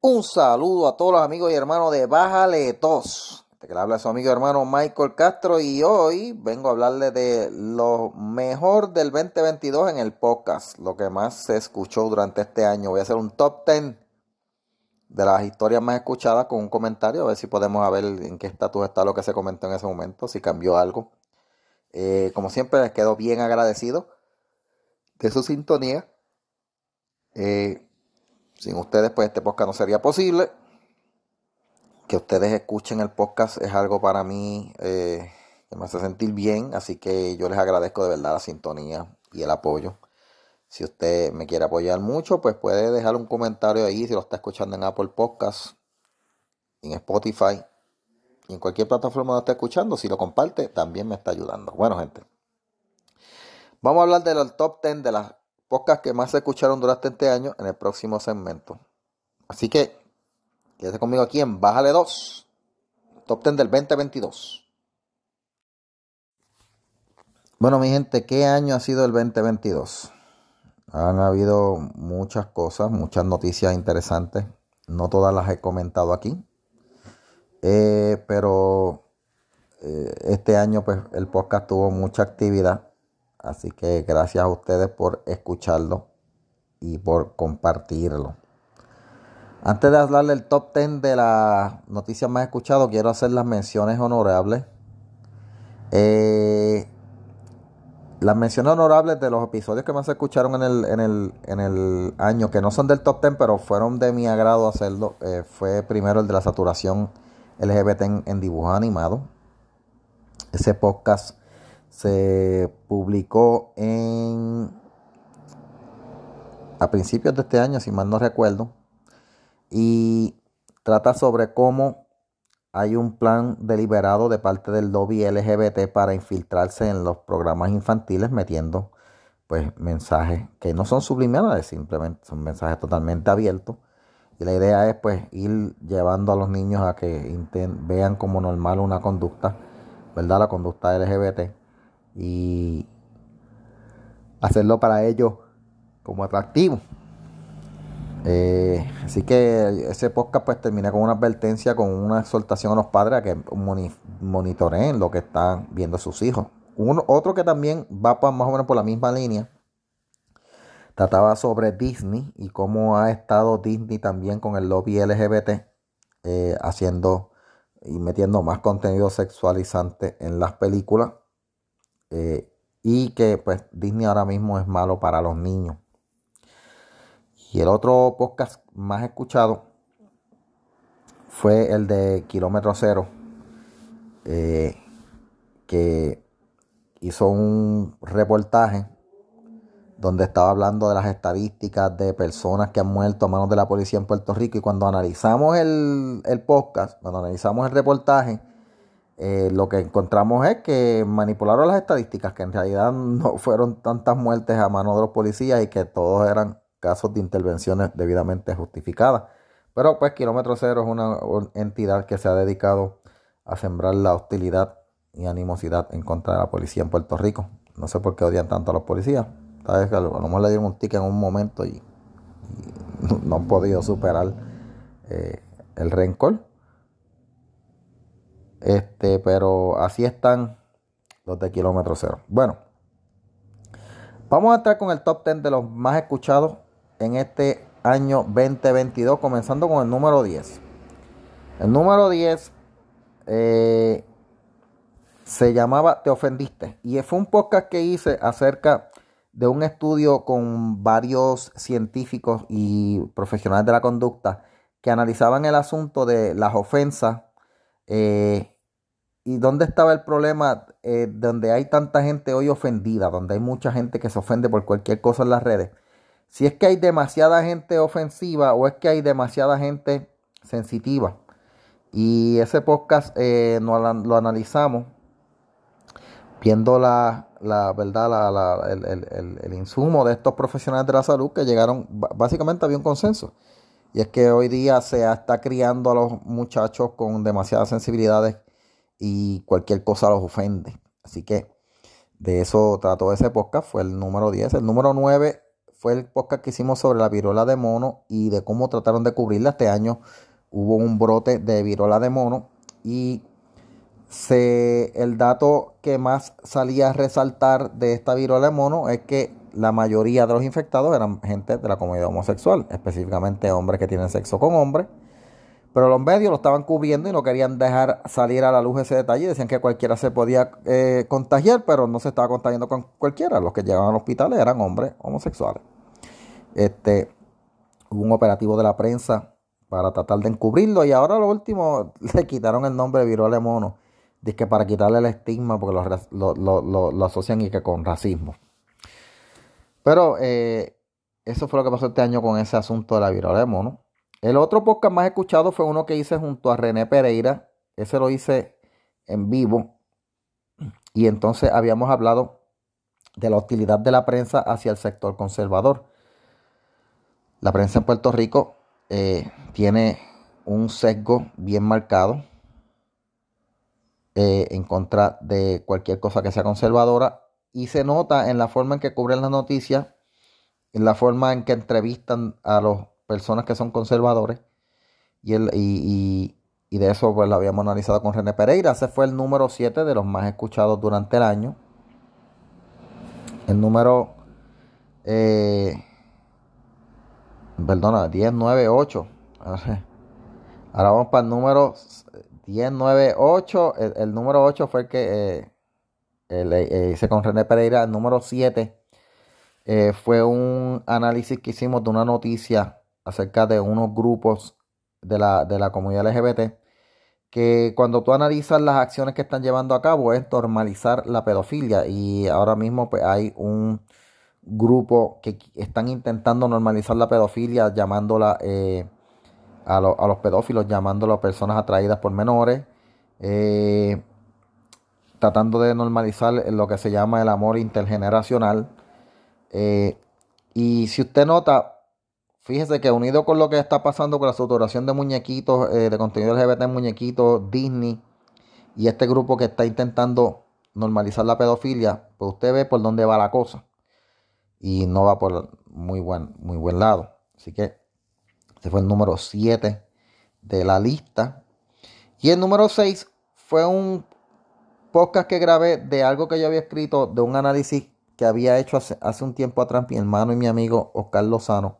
Un saludo a todos los amigos y hermanos de Bájale Tos. Este que le habla su amigo y hermano Michael Castro y hoy vengo a hablarle de lo mejor del 2022 en el podcast, lo que más se escuchó durante este año. Voy a hacer un top 10 de las historias más escuchadas con un comentario, a ver si podemos ver en qué estatus está lo que se comentó en ese momento, si cambió algo. Eh, como siempre, les quedo bien agradecido de su sintonía. Eh, sin ustedes, pues este podcast no sería posible. Que ustedes escuchen el podcast es algo para mí eh, que me hace sentir bien. Así que yo les agradezco de verdad la sintonía y el apoyo. Si usted me quiere apoyar mucho, pues puede dejar un comentario ahí si lo está escuchando en Apple Podcasts, en Spotify en cualquier plataforma donde esté escuchando. Si lo comparte, también me está ayudando. Bueno, gente. Vamos a hablar de los top 10 de las podcasts que más se escucharon durante este año en el próximo segmento. Así que, quédese conmigo aquí en Bájale 2, top 10 del 2022. Bueno, mi gente, ¿qué año ha sido el 2022? Han habido muchas cosas, muchas noticias interesantes. No todas las he comentado aquí. Eh, pero eh, este año pues el podcast tuvo mucha actividad. Así que gracias a ustedes por escucharlo y por compartirlo. Antes de hablarle el top 10 de las noticias más escuchadas, quiero hacer las menciones honorables. Eh, las menciones honorables de los episodios que más se escucharon en el, en el, en el año, que no son del top 10, pero fueron de mi agrado hacerlo, eh, fue primero el de la saturación LGBT en, en dibujos animados. Ese podcast se publicó en a principios de este año, si mal no recuerdo, y trata sobre cómo hay un plan deliberado de parte del lobby LGBT para infiltrarse en los programas infantiles metiendo pues mensajes que no son subliminales, simplemente son mensajes totalmente abiertos. Y la idea es pues ir llevando a los niños a que vean como normal una conducta, ¿verdad? La conducta LGBT y hacerlo para ellos como atractivo. Eh, así que ese podcast pues termina con una advertencia, con una exhortación a los padres a que monitoreen lo que están viendo sus hijos. Uno, otro que también va más o menos por la misma línea, trataba sobre Disney y cómo ha estado Disney también con el lobby LGBT eh, haciendo y metiendo más contenido sexualizante en las películas eh, y que pues Disney ahora mismo es malo para los niños. Y el otro podcast más escuchado fue el de Kilómetro Cero, eh, que hizo un reportaje donde estaba hablando de las estadísticas de personas que han muerto a manos de la policía en Puerto Rico. Y cuando analizamos el, el podcast, cuando analizamos el reportaje, eh, lo que encontramos es que manipularon las estadísticas, que en realidad no fueron tantas muertes a mano de los policías y que todos eran casos de intervenciones debidamente justificadas. Pero pues Kilómetro Cero es una, entidad que se ha dedicado a sembrar la hostilidad y animosidad en contra de la policía en Puerto Rico. No sé por qué odian tanto a los policías. Vez a lo mejor le dieron un ticket en un momento y, no han podido superar eh, el rencor. Este, pero así están los de kilómetro cero. Bueno, vamos a entrar con el top 10 de los más escuchados en este año 2022, comenzando con el número 10. El número 10 eh, se llamaba Te ofendiste y fue un podcast que hice acerca de un estudio con varios científicos y profesionales de la conducta que analizaban el asunto de las ofensas eh, ¿Y dónde estaba el problema eh, donde hay tanta gente hoy ofendida, donde hay mucha gente que se ofende por cualquier cosa en las redes? Si es que hay demasiada gente ofensiva o es que hay demasiada gente sensitiva. Y ese podcast eh, lo, analizamos viendo la, verdad, el, el, insumo de estos profesionales de la salud que llegaron, básicamente había un consenso. Y es que hoy día se está criando a los muchachos con demasiadas sensibilidades y cualquier cosa los ofende. Así que de eso trató ese podcast, fue el número 10. El número 9 fue el podcast que hicimos sobre la viruela de mono y de cómo trataron de cubrirla. Este año hubo un brote de viruela de mono y se, el dato que más salía a resaltar de esta viruela de mono es que la mayoría de los infectados eran gente de la comunidad homosexual, específicamente hombres que tienen sexo con hombres. Pero los medios lo estaban cubriendo y no querían dejar salir a la luz ese detalle. Decían que cualquiera se podía eh, contagiar, pero no se estaba contagiando con cualquiera. Los que llegaban al hospital eran hombres homosexuales. Este, hubo un operativo de la prensa para tratar de encubrirlo y ahora lo último le quitaron el nombre de viruela mono. Dice que para quitarle el estigma porque lo, lo asocian y que con racismo. Pero eh, eso fue lo que pasó este año con ese asunto de la viruela de mono. El otro podcast más escuchado fue uno que hice junto a René Pereira. Ese lo hice en vivo. Y entonces habíamos hablado de la hostilidad de la prensa hacia el sector conservador. La prensa en Puerto Rico eh, tiene un sesgo bien marcado eh, en contra de cualquier cosa que sea conservadora y se nota en la forma en que cubren las noticias, en la forma en que entrevistan a las personas que son conservadores. Y, el, y, de eso pues lo habíamos analizado con René Pereira. Ese fue el número 7 de los más escuchados durante el año. El número... Eh, perdona, 10, 9, 8. Ahora vamos para el número 10, 9, 8. El, número 8 fue el que... Eh, eh, hice con René Pereira, el número 7, eh, fue un análisis que hicimos de una noticia acerca de unos grupos de la, de la comunidad LGBT que cuando tú analizas las acciones que están llevando a cabo es normalizar la pedofilia y ahora mismo pues, hay un grupo que están intentando normalizar la pedofilia llamándola eh, a, a, los pedófilos llamándola personas atraídas por menores eh, tratando de normalizar lo que se llama el amor intergeneracional. Eh, y si usted nota, fíjese que unido con lo que está pasando con la saturación de muñequitos, eh, de contenido LGBT en muñequitos, Disney y este grupo que está intentando normalizar la pedofilia, pues usted ve por dónde va la cosa. Y no va por muy buen, muy buen lado. Así que ese fue el número 7 de la lista. Y el número 6 fue un podcast que grabé de algo que yo había escrito, de un análisis que había hecho hace, un tiempo atrás mi hermano y mi amigo Oscar Lozano.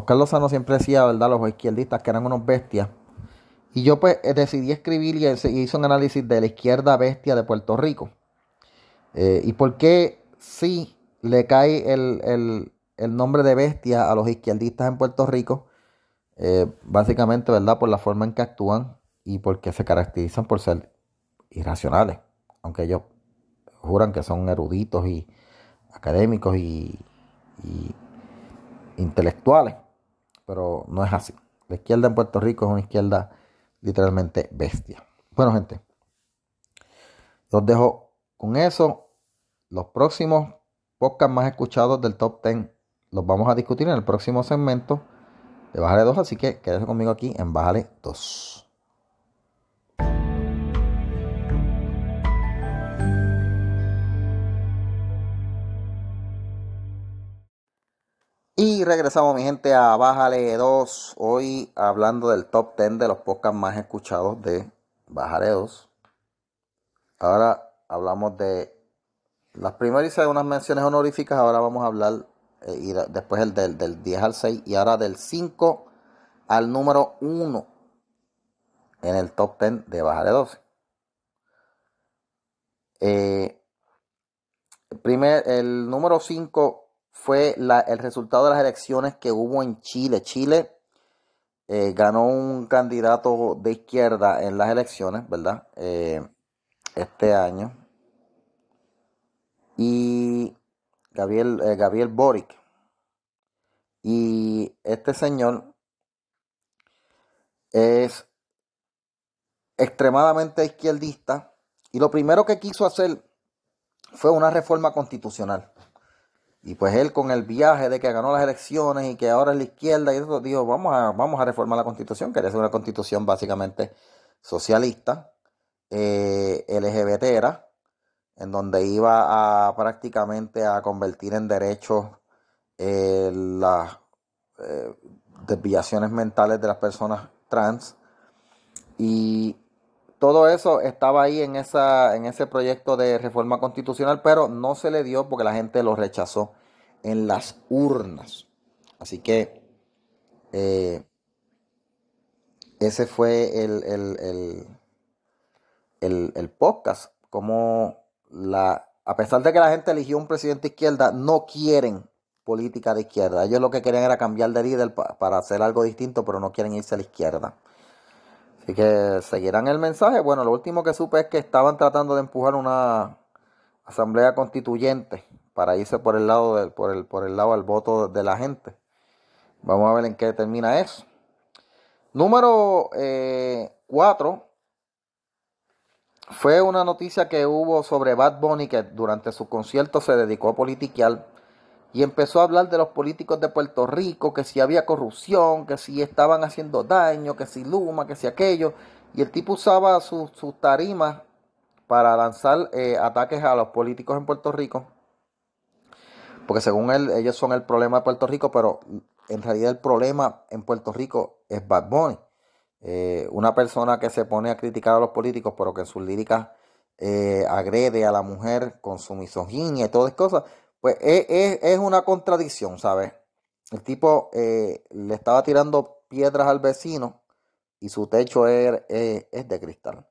Oscar Lozano siempre decía, ¿verdad? Los izquierdistas que eran unos bestias. Y yo pues decidí escribir y hice un análisis de la izquierda bestia de Puerto Rico. Eh, y por qué sí le cae el, nombre de bestia a los izquierdistas en Puerto Rico. Eh, básicamente, ¿verdad? Por la forma en que actúan y porque se caracterizan por ser irracionales, aunque ellos juran que son eruditos y académicos y, intelectuales, pero no es así. La izquierda en Puerto Rico es una izquierda literalmente bestia. Bueno, gente, los dejo con eso. Los próximos podcasts más escuchados del top 10 los vamos a discutir en el próximo segmento de Bájale 2, así que quédese conmigo aquí en Bájale 2. Y regresamos, mi gente, a Bájale 2. Hoy hablando del top 10 de los podcasts más escuchados de Bájale 2. Ahora hablamos de las primeras unas menciones honoríficas. Ahora vamos a hablar, eh, y después el del, del 10 al 6, y ahora del 5 al número 1 en el top 10 de Bájale 2. Eh, primer, el número 5 fue el resultado de las elecciones que hubo en Chile. Chile eh, ganó un candidato de izquierda en las elecciones, ¿verdad? Eh, este año. Y Gabriel, eh, Gabriel Boric. Y este señor es extremadamente izquierdista. Y lo primero que quiso hacer fue una reforma constitucional. Y pues él con el viaje de que ganó las elecciones y que ahora es la izquierda y eso, dijo, vamos a, vamos a reformar la constitución, quería hacer una constitución básicamente socialista, eh, LGBT era, en donde iba a prácticamente a convertir en derechos eh, las eh, desviaciones mentales de las personas trans. Y todo eso estaba ahí en, esa, en ese proyecto de reforma constitucional, pero no se le dio porque la gente lo rechazó en las urnas. Así que eh, ese fue el, el, podcast, como la, a pesar de que la gente eligió un presidente de izquierda, no quieren política de izquierda. Ellos lo que querían era cambiar de líder para hacer algo distinto, pero no quieren irse a la izquierda. Así que seguirán el mensaje. Bueno, lo último que supe es que estaban tratando de empujar una asamblea constituyente para irse por el lado del, por el, por el lado del voto de la gente. Vamos a ver en qué termina eso. Número 4 eh, fue una noticia que hubo sobre Bad Bunny que durante su concierto se dedicó a politiquear y empezó a hablar de los políticos de Puerto Rico, que si había corrupción, que si estaban haciendo daño, que si Luma, que si aquello. Y el tipo usaba sus tarimas para lanzar eh, ataques a los políticos en Puerto Rico. Porque según él, ellos son el problema de Puerto Rico, pero en realidad el problema en Puerto Rico es Bad Bunny. Eh, una persona que se pone a criticar a los políticos, pero que en sus líricas eh, agrede a la mujer con su misoginia y todas esas cosas pues es, una contradicción, ¿sabes? El tipo eh, le estaba tirando piedras al vecino y su techo es, de cristal.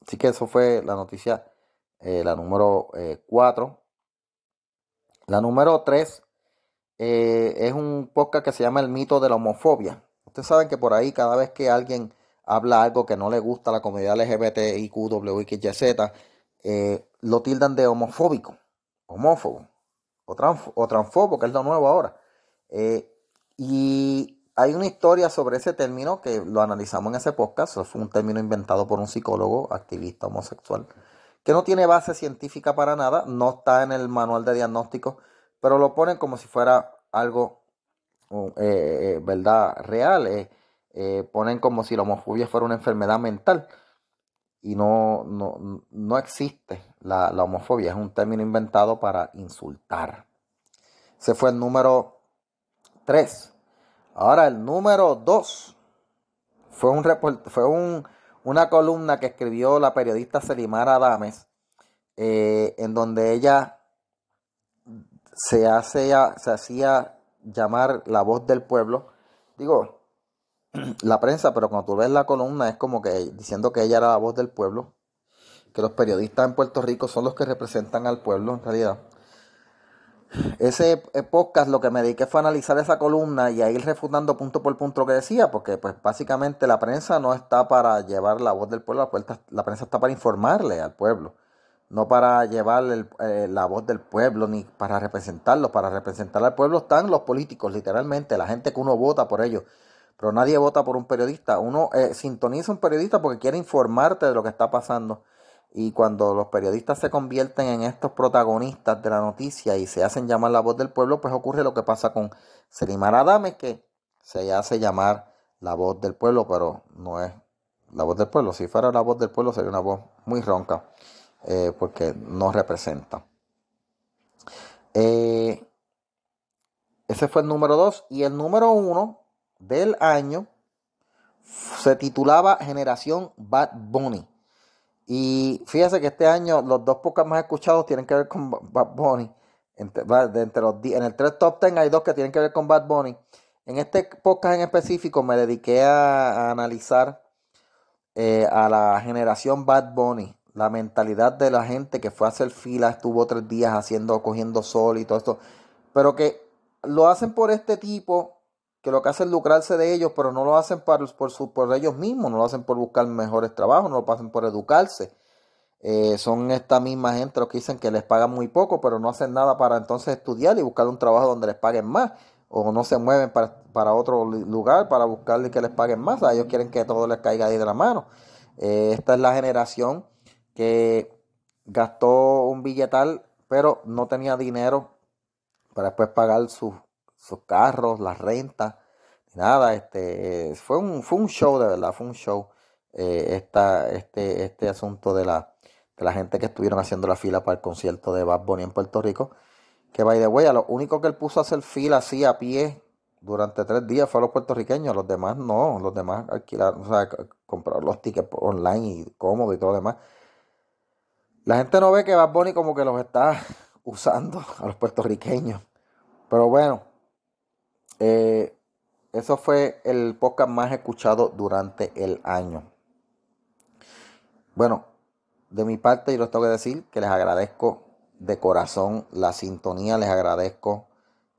Así que eso fue la noticia, eh, la número 4. Eh, la número 3 es un podcast que se llama El mito de la homofobia. Ustedes saben que por ahí cada vez que alguien habla algo que no le gusta a la comunidad LGBTIQ, eh, lo tildan de homofóbico, homófobo o, transfobo, que es lo nuevo ahora. Eh, y hay una historia sobre ese término que lo analizamos en ese podcast. Fue un término inventado por un psicólogo, activista homosexual, que no tiene base científica para nada, no está en el manual de diagnóstico, pero lo ponen como si fuera algo, eh, eh, ¿verdad?, real. ponen como si la homofobia fuera una enfermedad mental y no, no, existe la, homofobia, es un término inventado para insultar. Ese fue el número 3. Ahora el número 2 fue, un fue un, una columna que escribió la periodista Selimara Adames, eh, en donde ella se, hace, se hacía llamar la voz del pueblo. Digo, la prensa, pero cuando tú ves la columna es como que diciendo que ella era la voz del pueblo, que los periodistas en Puerto Rico son los que representan al pueblo en realidad. Ese podcast lo que me dediqué fue analizar esa columna y a ir refutando punto por punto lo que decía, porque pues básicamente la prensa no está para llevar la voz del pueblo, la, prensa está para informarle al pueblo, no para llevar eh, la voz del pueblo ni para representarlo, para representar al pueblo están los políticos, literalmente, la gente que uno vota por ellos pero nadie vota por un periodista. Uno eh, sintoniza un periodista porque quiere informarte de lo que está pasando. Y cuando los periodistas se convierten en estos protagonistas de la noticia y se hacen llamar la voz del pueblo, pues ocurre lo que pasa con Selimar Adame, que se hace llamar la voz del pueblo, pero no es la voz del pueblo. Si fuera la voz del pueblo sería una voz muy ronca, eh, porque no representa. Eh, ese fue el número dos. Y el número uno del año se titulaba Generación Bad Bunny. Y fíjese que este año los dos podcasts más escuchados tienen que ver con Bad Bunny. Entre, los, en el 3 Top 10 hay dos que tienen que ver con Bad Bunny. En este podcast en específico me dediqué a, analizar eh, a la generación Bad Bunny. La mentalidad de la gente que fue a hacer fila, estuvo tres días haciendo, cogiendo sol y todo esto. Pero que lo hacen por este tipo que lo que hacen es lucrarse de ellos, pero no lo hacen por, su, por ellos mismos, no lo hacen por buscar mejores trabajos, no lo hacen por educarse. Eh, son esta misma gente los que dicen que les pagan muy poco, pero no hacen nada para entonces estudiar y buscar un trabajo donde les paguen más, o no se mueven para, otro lugar para buscarle que les paguen más. ellos quieren que todo les caiga ahí de la mano. Eh, esta es la generación que gastó un billetal, pero no tenía dinero para después pagar sus sus carros, las rentas, nada, este, fue un, fue un show de verdad, fue un show eh, este, este asunto de la, de la gente que estuvieron haciendo la fila para el concierto de Bad Bunny en Puerto Rico. Que by the way, a lo único que él puso a hacer fila así a pie durante tres días fue a los puertorriqueños, los demás no, los demás alquilaron, o sea, comprar los tickets online y cómodo y todo lo demás. La gente no ve que Bad Bunny como que los está usando a los puertorriqueños. Pero bueno, eh, eso fue el podcast más escuchado durante el año. Bueno, de mi parte, yo les tengo que decir que les agradezco de corazón la sintonía, les agradezco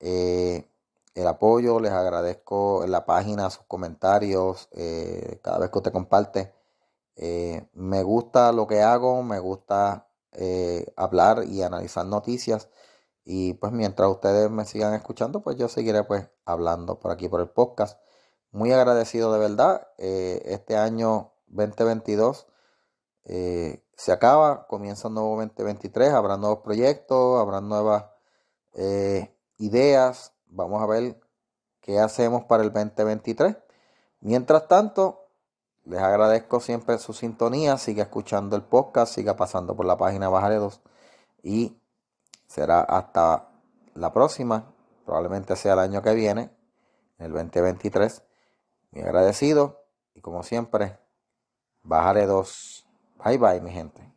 eh, el apoyo, les agradezco la página sus comentarios, eh, cada vez que usted comparte. Me gusta lo que hago, me gusta hablar y analizar noticias. Y pues mientras ustedes me sigan escuchando, pues yo seguiré pues hablando por aquí por el podcast. Muy agradecido de verdad. este año 2022 se acaba, comienza un nuevo 2023, habrá nuevos proyectos, habrá nuevas eh, ideas, vamos a ver qué hacemos para el 2023. Mientras tanto, les agradezco siempre su sintonía, siga escuchando el podcast, siga pasando por la página Bajare 2 y será hasta la próxima, probablemente sea el año que viene, el 2023. Muy agradecido y como siempre, Bajare 2. Bye bye, mi gente.